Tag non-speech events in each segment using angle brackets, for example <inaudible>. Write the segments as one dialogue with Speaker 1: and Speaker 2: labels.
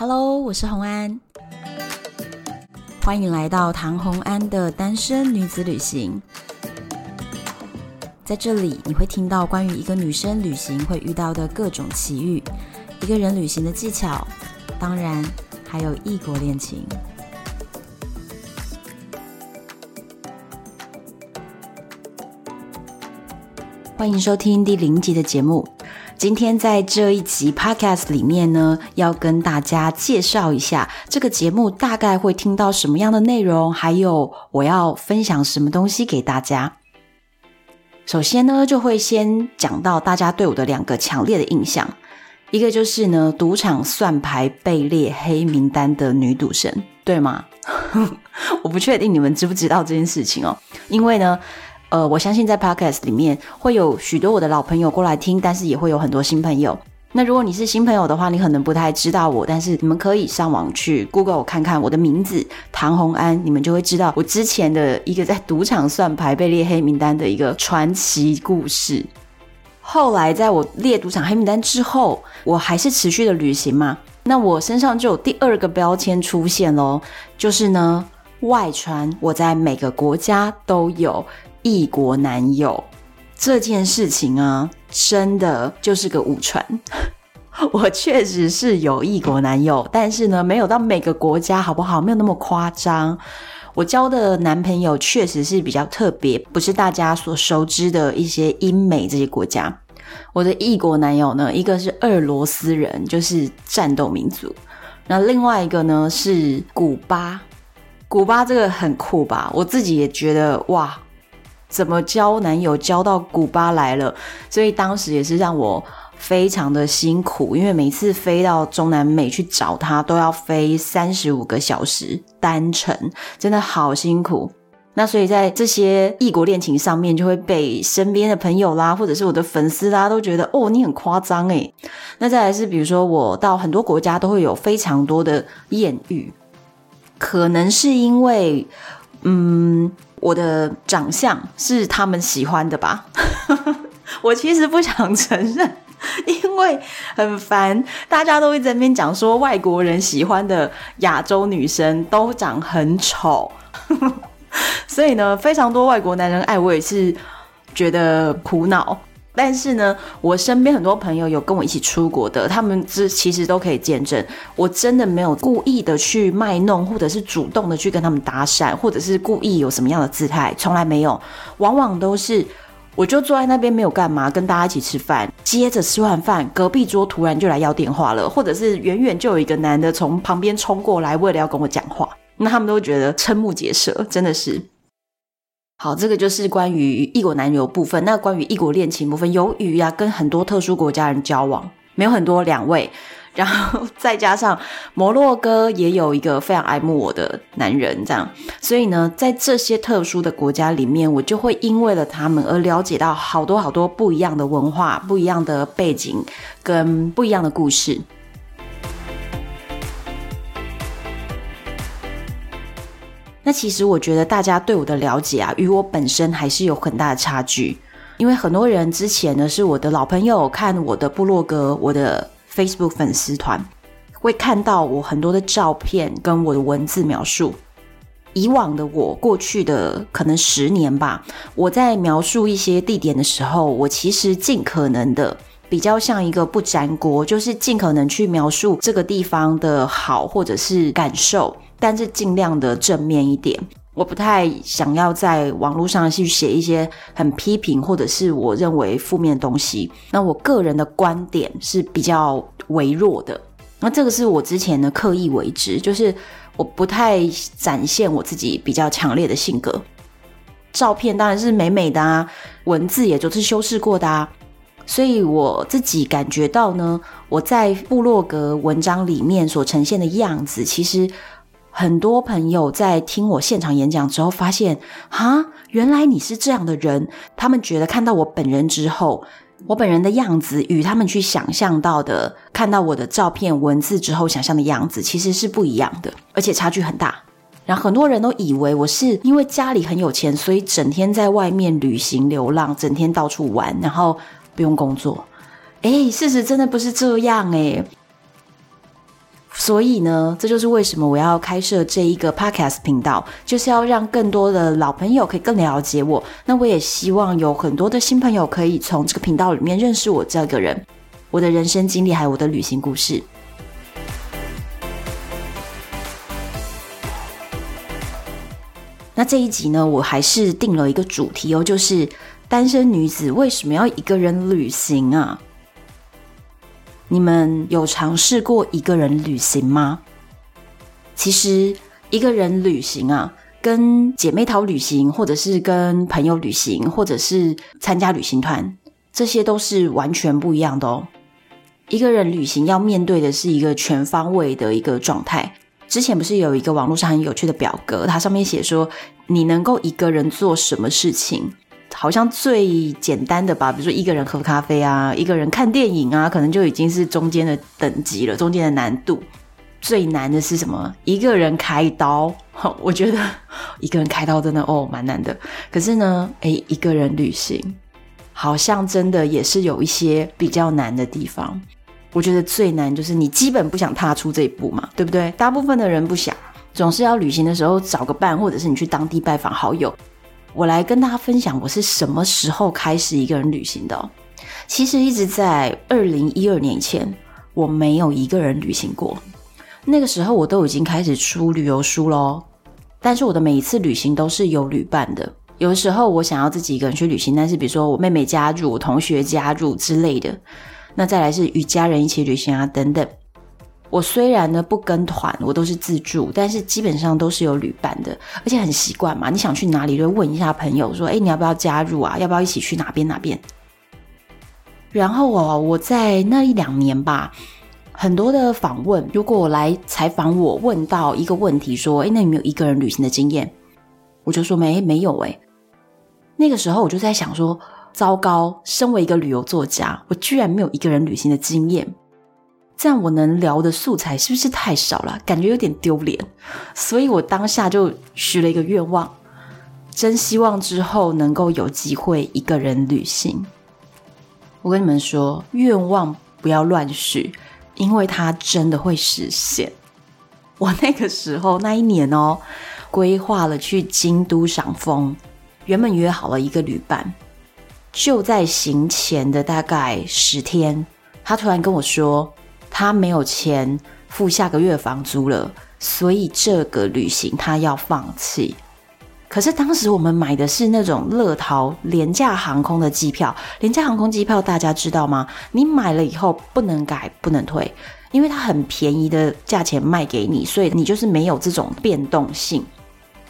Speaker 1: Hello，我是红安，欢迎来到唐红安的单身女子旅行。在这里，你会听到关于一个女生旅行会遇到的各种奇遇，一个人旅行的技巧，当然还有异国恋情。欢迎收听第零集的节目。今天在这一集 Podcast 里面呢，要跟大家介绍一下这个节目大概会听到什么样的内容，还有我要分享什么东西给大家。首先呢，就会先讲到大家对我的两个强烈的印象，一个就是呢，赌场算牌被列黑名单的女赌神，对吗？<laughs> 我不确定你们知不知道这件事情哦，因为呢。呃，我相信在 Podcast 里面会有许多我的老朋友过来听，但是也会有很多新朋友。那如果你是新朋友的话，你可能不太知道我，但是你们可以上网去 Google 看看我的名字唐洪安，你们就会知道我之前的一个在赌场算牌被列黑名单的一个传奇故事。后来在我列赌场黑名单之后，我还是持续的旅行嘛，那我身上就有第二个标签出现喽，就是呢，外传我在每个国家都有。异国男友这件事情啊，真的就是个误传。<laughs> 我确实是有异国男友，但是呢，没有到每个国家，好不好？没有那么夸张。我交的男朋友确实是比较特别，不是大家所熟知的一些英美这些国家。我的异国男友呢，一个是俄罗斯人，就是战斗民族；那另外一个呢是古巴。古巴这个很酷吧？我自己也觉得哇。怎么交男友交到古巴来了？所以当时也是让我非常的辛苦，因为每次飞到中南美去找他，都要飞三十五个小时单程，真的好辛苦。那所以在这些异国恋情上面，就会被身边的朋友啦，或者是我的粉丝啦，都觉得哦，你很夸张诶。那再来是比如说，我到很多国家都会有非常多的艳遇，可能是因为嗯。我的长相是他们喜欢的吧？<laughs> 我其实不想承认，因为很烦，大家都会在那边讲说外国人喜欢的亚洲女生都长很丑，<laughs> 所以呢，非常多外国男人爱我也是觉得苦恼。但是呢，我身边很多朋友有跟我一起出国的，他们这其实都可以见证，我真的没有故意的去卖弄，或者是主动的去跟他们搭讪，或者是故意有什么样的姿态，从来没有。往往都是我就坐在那边没有干嘛，跟大家一起吃饭，接着吃完饭，隔壁桌突然就来要电话了，或者是远远就有一个男的从旁边冲过来，为了要跟我讲话，那他们都觉得瞠目结舌，真的是。好，这个就是关于异国男友部分。那关于异国恋情部分，由于、啊、跟很多特殊国家人交往，没有很多两位，然后 <laughs> 再加上摩洛哥也有一个非常爱慕我的男人，这样，所以呢，在这些特殊的国家里面，我就会因为了他们而了解到好多好多不一样的文化、不一样的背景跟不一样的故事。那其实我觉得大家对我的了解啊，与我本身还是有很大的差距。因为很多人之前呢是我的老朋友，看我的部落格、我的 Facebook 粉丝团，会看到我很多的照片跟我的文字描述。以往的我，过去的可能十年吧，我在描述一些地点的时候，我其实尽可能的比较像一个不粘锅，就是尽可能去描述这个地方的好或者是感受。但是尽量的正面一点，我不太想要在网络上去写一些很批评或者是我认为负面的东西。那我个人的观点是比较微弱的，那这个是我之前的刻意为之，就是我不太展现我自己比较强烈的性格。照片当然是美美的啊，文字也都是修饰过的啊，所以我自己感觉到呢，我在部落格文章里面所呈现的样子，其实。很多朋友在听我现场演讲之后，发现，哈，原来你是这样的人。他们觉得看到我本人之后，我本人的样子与他们去想象到的，看到我的照片、文字之后想象的样子，其实是不一样的，而且差距很大。然后很多人都以为我是因为家里很有钱，所以整天在外面旅行流浪，整天到处玩，然后不用工作。诶，事实真的不是这样诶。所以呢，这就是为什么我要开设这一个 podcast 频道，就是要让更多的老朋友可以更了解我。那我也希望有很多的新朋友可以从这个频道里面认识我这个人，我的人生经历还有我的旅行故事。那这一集呢，我还是定了一个主题哦，就是单身女子为什么要一个人旅行啊？你们有尝试过一个人旅行吗？其实一个人旅行啊，跟姐妹淘旅行，或者是跟朋友旅行，或者是参加旅行团，这些都是完全不一样的哦。一个人旅行要面对的是一个全方位的一个状态。之前不是有一个网络上很有趣的表格，它上面写说，你能够一个人做什么事情？好像最简单的吧，比如说一个人喝咖啡啊，一个人看电影啊，可能就已经是中间的等级了，中间的难度。最难的是什么？一个人开刀。<laughs> 我觉得一个人开刀真的哦，蛮难的。可是呢，诶，一个人旅行，好像真的也是有一些比较难的地方。我觉得最难就是你基本不想踏出这一步嘛，对不对？大部分的人不想，总是要旅行的时候找个伴，或者是你去当地拜访好友。我来跟大家分享我是什么时候开始一个人旅行的。其实一直在二零一二年前，我没有一个人旅行过。那个时候我都已经开始出旅游书喽。但是我的每一次旅行都是有旅伴的。有的时候我想要自己一个人去旅行，但是比如说我妹妹加入、同学加入之类的。那再来是与家人一起旅行啊等等。我虽然呢不跟团，我都是自助，但是基本上都是有旅伴的，而且很习惯嘛。你想去哪里，就问一下朋友说：“哎，你要不要加入啊？要不要一起去哪边哪边？”然后哦，我在那一两年吧，很多的访问，如果我来采访我，问到一个问题说：“哎，那你有没有一个人旅行的经验？”我就说没没有哎。那个时候我就在想说：“糟糕，身为一个旅游作家，我居然没有一个人旅行的经验。”这样我能聊的素材是不是太少了？感觉有点丢脸，所以我当下就许了一个愿望，真希望之后能够有机会一个人旅行。我跟你们说，愿望不要乱许，因为它真的会实现。我那个时候那一年哦，规划了去京都赏枫，原本约好了一个旅伴，就在行前的大概十天，他突然跟我说。他没有钱付下个月房租了，所以这个旅行他要放弃。可是当时我们买的是那种乐淘廉价航空的机票，廉价航空机票大家知道吗？你买了以后不能改不能退，因为它很便宜的价钱卖给你，所以你就是没有这种变动性。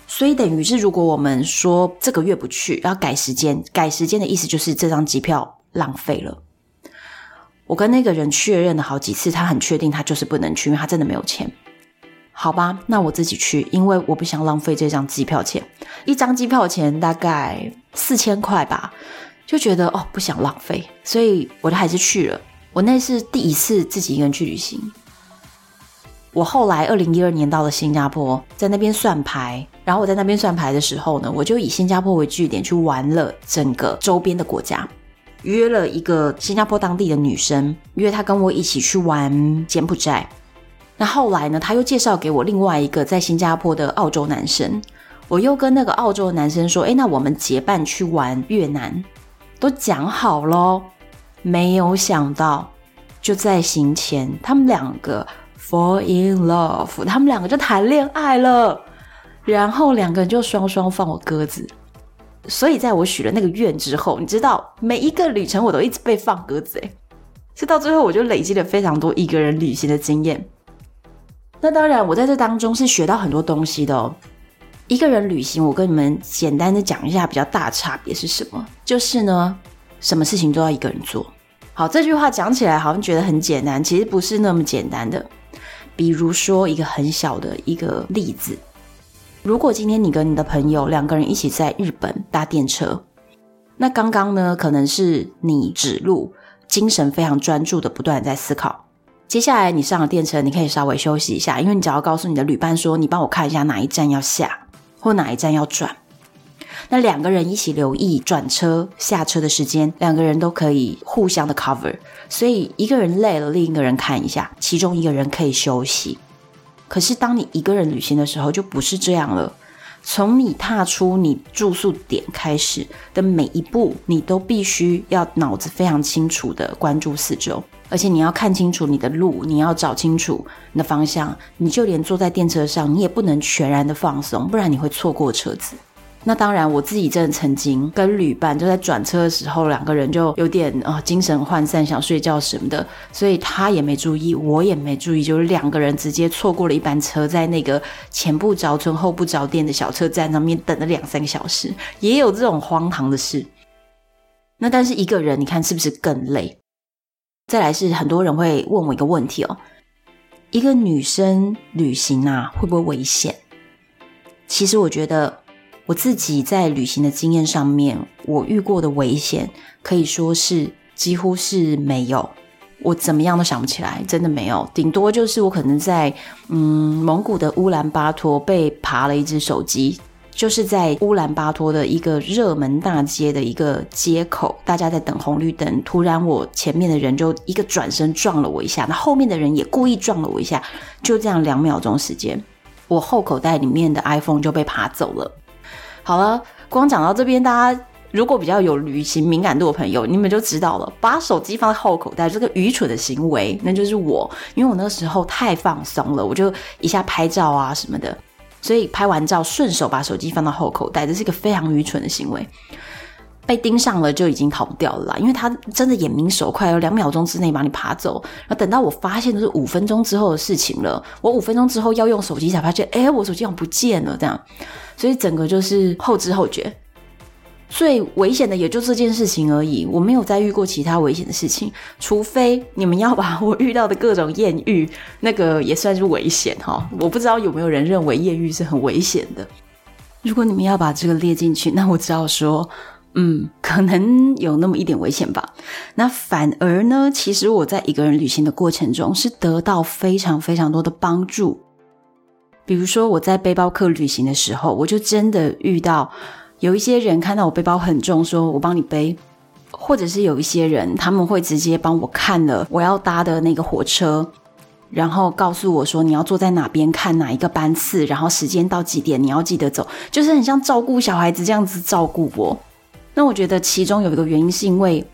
Speaker 1: 所以等于是，如果我们说这个月不去，要改时间，改时间的意思就是这张机票浪费了。我跟那个人确认了好几次，他很确定他就是不能去，因为他真的没有钱。好吧，那我自己去，因为我不想浪费这张机票钱。一张机票钱大概四千块吧，就觉得哦，不想浪费，所以我就还是去了。我那是第一次自己一个人去旅行。我后来二零一二年到了新加坡，在那边算牌，然后我在那边算牌的时候呢，我就以新加坡为据点去玩了整个周边的国家。约了一个新加坡当地的女生，约她跟我一起去玩柬埔寨。那后来呢，他又介绍给我另外一个在新加坡的澳洲男生。我又跟那个澳洲的男生说：“诶，那我们结伴去玩越南，都讲好咯。”没有想到，就在行前，他们两个 fall in love，他们两个就谈恋爱了，然后两个人就双双放我鸽子。所以，在我许了那个愿之后，你知道，每一个旅程我都一直被放鸽子，诶，是到最后我就累积了非常多一个人旅行的经验。那当然，我在这当中是学到很多东西的哦。一个人旅行，我跟你们简单的讲一下比较大差别是什么，就是呢，什么事情都要一个人做。好，这句话讲起来好像觉得很简单，其实不是那么简单的。比如说一个很小的一个例子。如果今天你跟你的朋友两个人一起在日本搭电车，那刚刚呢，可能是你指路，精神非常专注的不断在思考。接下来你上了电车，你可以稍微休息一下，因为你只要告诉你的旅伴说，你帮我看一下哪一站要下，或哪一站要转。那两个人一起留意转车下车的时间，两个人都可以互相的 cover。所以一个人累了，另一个人看一下，其中一个人可以休息。可是当你一个人旅行的时候，就不是这样了。从你踏出你住宿点开始的每一步，你都必须要脑子非常清楚的关注四周，而且你要看清楚你的路，你要找清楚你的方向。你就连坐在电车上，你也不能全然的放松，不然你会错过车子。那当然，我自己真的曾经跟旅伴就在转车的时候，两个人就有点啊、精神涣散，想睡觉什么的，所以他也没注意，我也没注意，就是两个人直接错过了一班车，在那个前不着村后不着店的小车站上面等了两三个小时，也有这种荒唐的事。那但是一个人，你看是不是更累？再来是很多人会问我一个问题哦，一个女生旅行啊，会不会危险？其实我觉得。我自己在旅行的经验上面，我遇过的危险可以说是几乎是没有，我怎么样都想不起来，真的没有。顶多就是我可能在嗯蒙古的乌兰巴托被扒了一只手机，就是在乌兰巴托的一个热门大街的一个街口，大家在等红绿灯，突然我前面的人就一个转身撞了我一下，那后面的人也故意撞了我一下，就这样两秒钟时间，我后口袋里面的 iPhone 就被扒走了。好了，光讲到这边，大家如果比较有旅行敏感度的朋友，你们就知道了，把手机放在后口袋这个愚蠢的行为，那就是我，因为我那个时候太放松了，我就一下拍照啊什么的，所以拍完照顺手把手机放到后口袋，这是一个非常愚蠢的行为。被盯上了就已经逃不掉了啦，因为他真的眼明手快，有两秒钟之内把你爬走。然后等到我发现都是五分钟之后的事情了，我五分钟之后要用手机才发现，哎，我手机好像不见了这样。所以整个就是后知后觉，最危险的也就这件事情而已。我没有再遇过其他危险的事情，除非你们要把我遇到的各种艳遇，那个也算是危险哈。我不知道有没有人认为艳遇是很危险的。如果你们要把这个列进去，那我只好说，嗯，可能有那么一点危险吧。那反而呢，其实我在一个人旅行的过程中是得到非常非常多的帮助。比如说我在背包客旅行的时候，我就真的遇到有一些人看到我背包很重，说我帮你背，或者是有一些人他们会直接帮我看了我要搭的那个火车，然后告诉我说你要坐在哪边看哪一个班次，然后时间到几点你要记得走，就是很像照顾小孩子这样子照顾我。那我觉得其中有一个原因是因为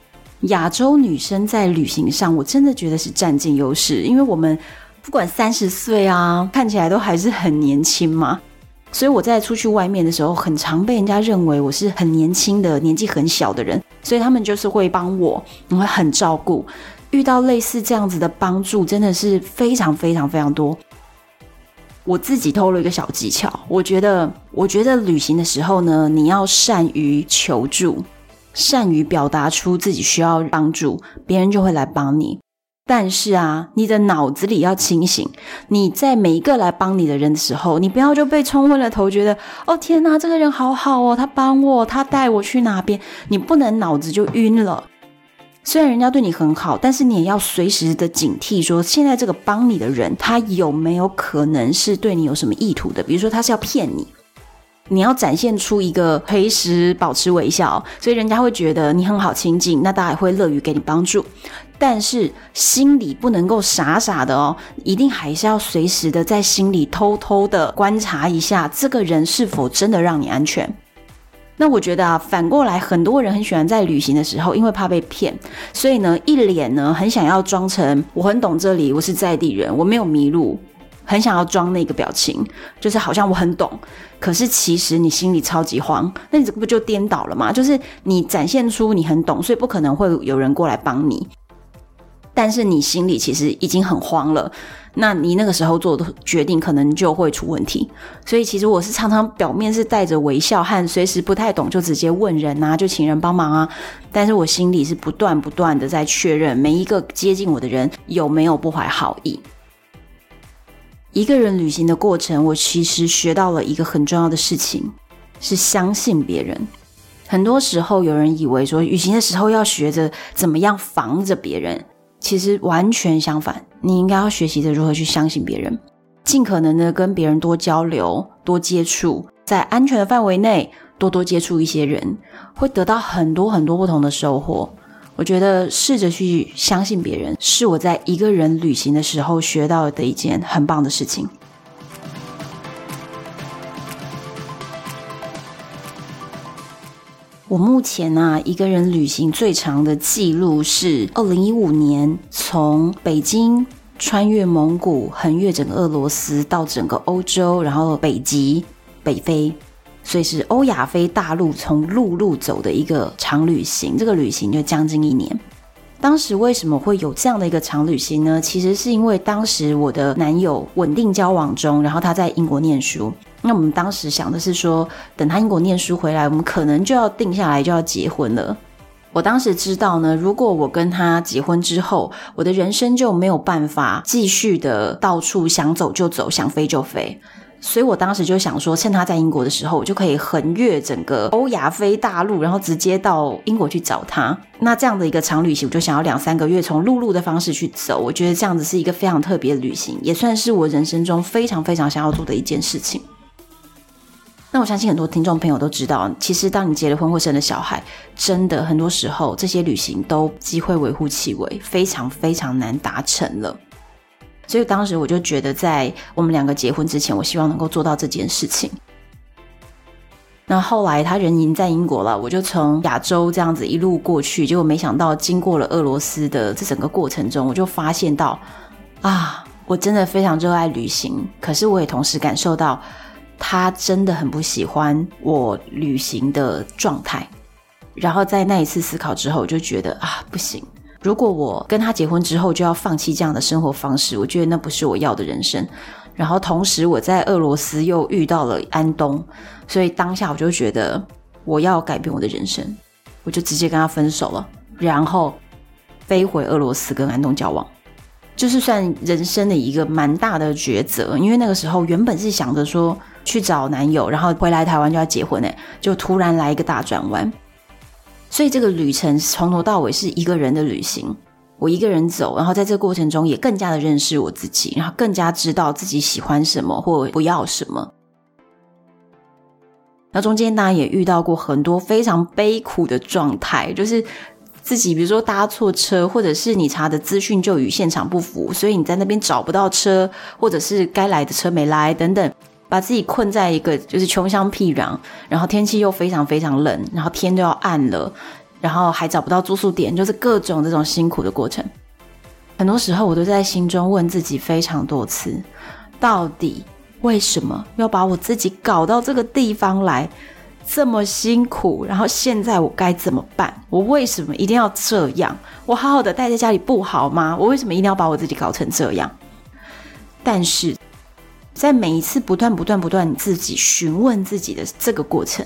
Speaker 1: 亚洲女生在旅行上，我真的觉得是占尽优势，因为我们。不管三十岁啊，看起来都还是很年轻嘛，所以我在出去外面的时候，很常被人家认为我是很年轻的、年纪很小的人，所以他们就是会帮我，会很照顾。遇到类似这样子的帮助，真的是非常非常非常多。我自己偷了一个小技巧，我觉得，我觉得旅行的时候呢，你要善于求助，善于表达出自己需要帮助，别人就会来帮你。但是啊，你的脑子里要清醒。你在每一个来帮你的人的时候，你不要就被冲昏了头，觉得哦天哪，这个人好好哦，他帮我，他带我去哪边。你不能脑子就晕了。虽然人家对你很好，但是你也要随时的警惕，说现在这个帮你的人，他有没有可能是对你有什么意图的？比如说他是要骗你。你要展现出一个随时保持微笑，所以人家会觉得你很好亲近，那大家也会乐于给你帮助。但是心里不能够傻傻的哦，一定还是要随时的在心里偷偷的观察一下，这个人是否真的让你安全。那我觉得啊，反过来，很多人很喜欢在旅行的时候，因为怕被骗，所以呢，一脸呢很想要装成我很懂这里，我是在地人，我没有迷路。很想要装那个表情，就是好像我很懂，可是其实你心里超级慌，那你这不就颠倒了吗？就是你展现出你很懂，所以不可能会有人过来帮你，但是你心里其实已经很慌了，那你那个时候做的决定可能就会出问题。所以其实我是常常表面是带着微笑和随时不太懂就直接问人啊，就请人帮忙啊，但是我心里是不断不断的在确认每一个接近我的人有没有不怀好意。一个人旅行的过程，我其实学到了一个很重要的事情，是相信别人。很多时候，有人以为说旅行的时候要学着怎么样防着别人，其实完全相反。你应该要学习着如何去相信别人，尽可能的跟别人多交流、多接触，在安全的范围内多多接触一些人，会得到很多很多不同的收获。我觉得试着去相信别人，是我在一个人旅行的时候学到的一件很棒的事情。我目前、啊，一个人旅行最长的记录是二零一五年从北京穿越蒙古，横越整个俄罗斯到整个欧洲，然后北极北非，所以是欧亚非大陆从陆路走的一个长旅行。这个旅行就将近一年。当时为什么会有这样的一个长旅行呢？其实是因为当时我的男友稳定交往中，然后他在英国念书。那我们当时想的是说，等他英国念书回来，我们可能就要定下来，就要结婚了。我当时知道呢，如果我跟他结婚之后，我的人生就没有办法继续的到处想走就走，想飞就飞。所以我当时就想说，趁他在英国的时候，我就可以横越整个欧亚非大陆，然后直接到英国去找他。那这样的一个长旅行，我就想要两三个月从陆路的方式去走。我觉得这样子是一个非常特别的旅行，也算是我人生中非常非常想要做的一件事情。那我相信很多听众朋友都知道，其实当你结了婚或生了小孩，真的很多时候这些旅行都机会微乎其微，非常非常难达成了。所以当时我就觉得，在我们两个结婚之前，我希望能够做到这件事情。那后来他人已经在英国了，我就从亚洲这样子一路过去，结果没想到经过了俄罗斯的这整个过程中，我就发现到啊，我真的非常热爱旅行，可是我也同时感受到。他真的很不喜欢我旅行的状态，然后在那一次思考之后，我就觉得啊，不行！如果我跟他结婚之后就要放弃这样的生活方式，我觉得那不是我要的人生。然后同时我在俄罗斯又遇到了安东，所以当下我就觉得我要改变我的人生，我就直接跟他分手了，然后飞回俄罗斯跟安东交往。就是算人生的一个蛮大的抉择，因为那个时候原本是想着说去找男友，然后回来台湾就要结婚，哎，就突然来一个大转弯。所以这个旅程从头到尾是一个人的旅行，我一个人走，然后在这个过程中也更加的认识我自己，然后更加知道自己喜欢什么或不要什么。那中间当然也遇到过很多非常悲苦的状态，就是。自己比如说搭错车，或者是你查的资讯就与现场不符，所以你在那边找不到车，或者是该来的车没来等等，把自己困在一个就是穷乡僻壤，然后天气又非常非常冷，然后天都要暗了，然后还找不到住宿点，就是各种这种辛苦的过程。很多时候我都在心中问自己非常多次，到底为什么要把我自己搞到这个地方来？这么辛苦，然后现在我该怎么办？我为什么一定要这样？我好好的待在家里不好吗？我为什么一定要把我自己搞成这样？但是在每一次不断、不断、不断自己询问自己的这个过程，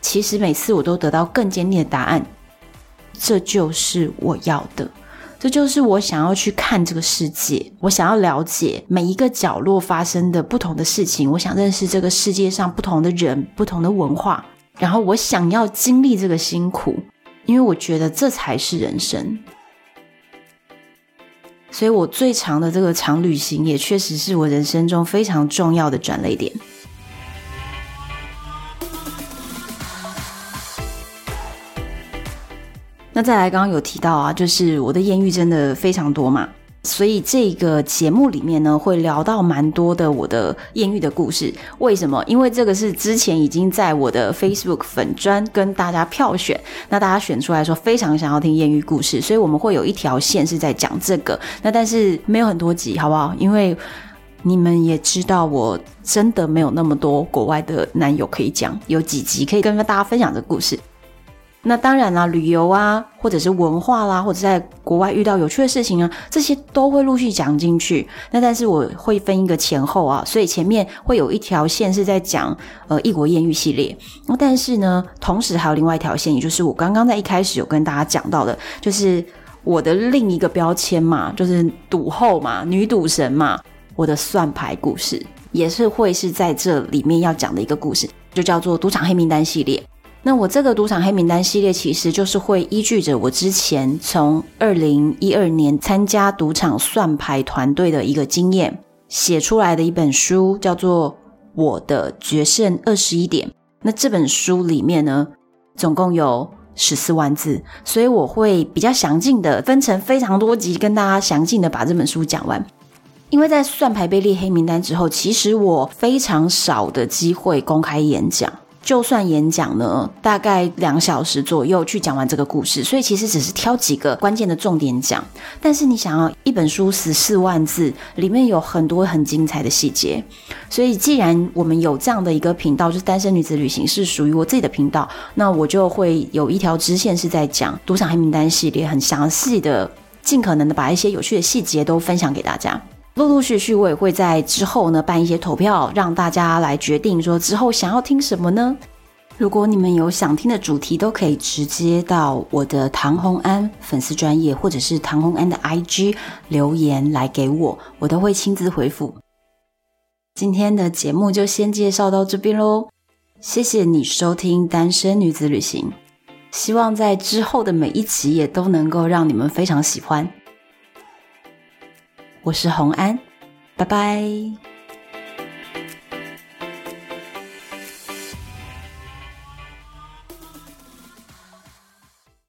Speaker 1: 其实每次我都得到更坚定的答案。这就是我要的，这就是我想要去看这个世界，我想要了解每一个角落发生的不同的事情，我想认识这个世界上不同的人、不同的文化。然后我想要经历这个辛苦，因为我觉得这才是人生。所以我最长的这个长旅行，也确实是我人生中非常重要的转捩点。那再来，刚刚有提到啊，就是我的艳遇真的非常多嘛。所以这个节目里面呢，会聊到蛮多的我的艳遇的故事。为什么？因为这个是之前已经在我的 Facebook 粉专跟大家票选，那大家选出来说非常想要听艳遇故事，所以我们会有一条线是在讲这个。那但是没有很多集，好不好？因为你们也知道，我真的没有那么多国外的男友可以讲，有几集可以跟大家分享这故事。那当然啦，旅游啊，或者是文化啦，或者在国外遇到有趣的事情啊，这些都会陆续讲进去。那但是我会分一个前后啊，所以前面会有一条线是在讲呃异国艳遇系列。那但是呢，同时还有另外一条线，也就是我刚刚在一开始有跟大家讲到的，就是我的另一个标签嘛，就是赌后嘛，女赌神嘛，我的算牌故事也是会是在这里面要讲的一个故事，就叫做赌场黑名单系列。那我这个赌场黑名单系列，其实就是会依据着我之前从二零一二年参加赌场算牌团队的一个经验写出来的一本书，叫做《我的决胜二十一点》。那这本书里面呢，总共有十四万字，所以我会比较详尽的分成非常多集，跟大家详尽的把这本书讲完。因为在算牌被列黑名单之后，其实我非常少的机会公开演讲。就算演讲呢，大概两小时左右去讲完这个故事，所以其实只是挑几个关键的重点讲。但是你想要一本书十四万字，里面有很多很精彩的细节，所以既然我们有这样的一个频道，就是单身女子旅行是属于我自己的频道，那我就会有一条支线是在讲赌场黑名单系列，很详细的，尽可能的把一些有趣的细节都分享给大家。陆陆续续，我也会在之后呢办一些投票，让大家来决定说之后想要听什么呢？如果你们有想听的主题，都可以直接到我的唐红安粉丝专页，或者是唐红安的 IG 留言来给我，我都会亲自回复。今天的节目就先介绍到这边喽，谢谢你收听《单身女子旅行》，希望在之后的每一集也都能够让你们非常喜欢。我是洪安，拜拜。